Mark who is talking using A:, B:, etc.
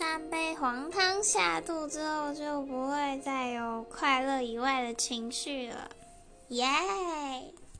A: 三杯黄汤下肚之后就不会再有快乐以外的情绪了。耶！